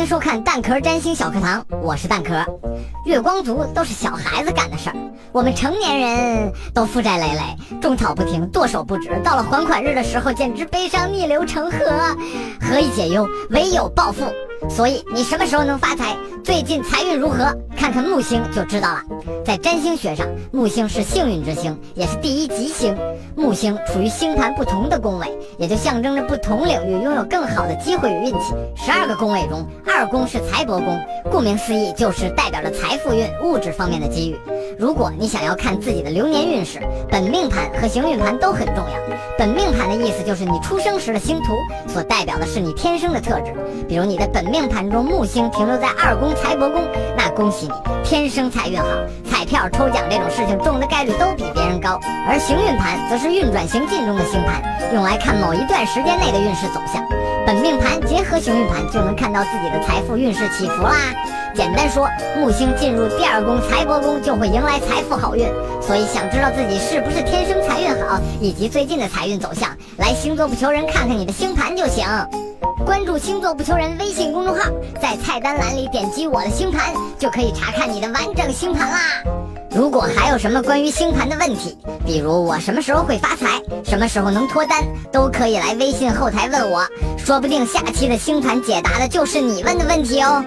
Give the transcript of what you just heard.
迎收看蛋壳占星小课堂，我是蛋壳。月光族都是小孩子干的事儿，我们成年人都负债累累，种草不停，剁手不止。到了还款日的时候，简直悲伤逆流成河。何以解忧？唯有暴富。所以你什么时候能发财？最近财运如何？看看木星就知道了。在占星学上，木星是幸运之星，也是第一吉星。木星处于星盘不同的宫位，也就象征着不同领域拥有更好的机会与运气。十二个宫位中，二宫是财帛宫，顾名思义就是代表着财富运、物质方面的机遇。如果你想要看自己的流年运势，本命盘和行运盘都很重要。本命盘的意思就是你出生时的星图，所代表的是你天生的特质。比如你的本命盘中木星停留在二宫财帛宫，那恭喜你，天生财运好，彩票抽奖这种事情中的概率都比别人高。而行运盘则是运转行进中的星盘，用来看某一段时间内的运势走向。本命盘结合行运盘，就能看到自己的财富运势起伏啦。简单说，木星进入第二宫财帛宫，就会迎来财富好运。所以，想知道自己是不是天生财运好，以及最近的财运走向，来星座不求人看看你的星盘就行。关注星座不求人微信公众号，在菜单栏里点击我的星盘，就可以查看你的完整星盘啦。如果还有什么关于星盘的问题，比如我什么时候会发财，什么时候能脱单，都可以来微信后台问我，说不定下期的星盘解答的就是你问的问题哦。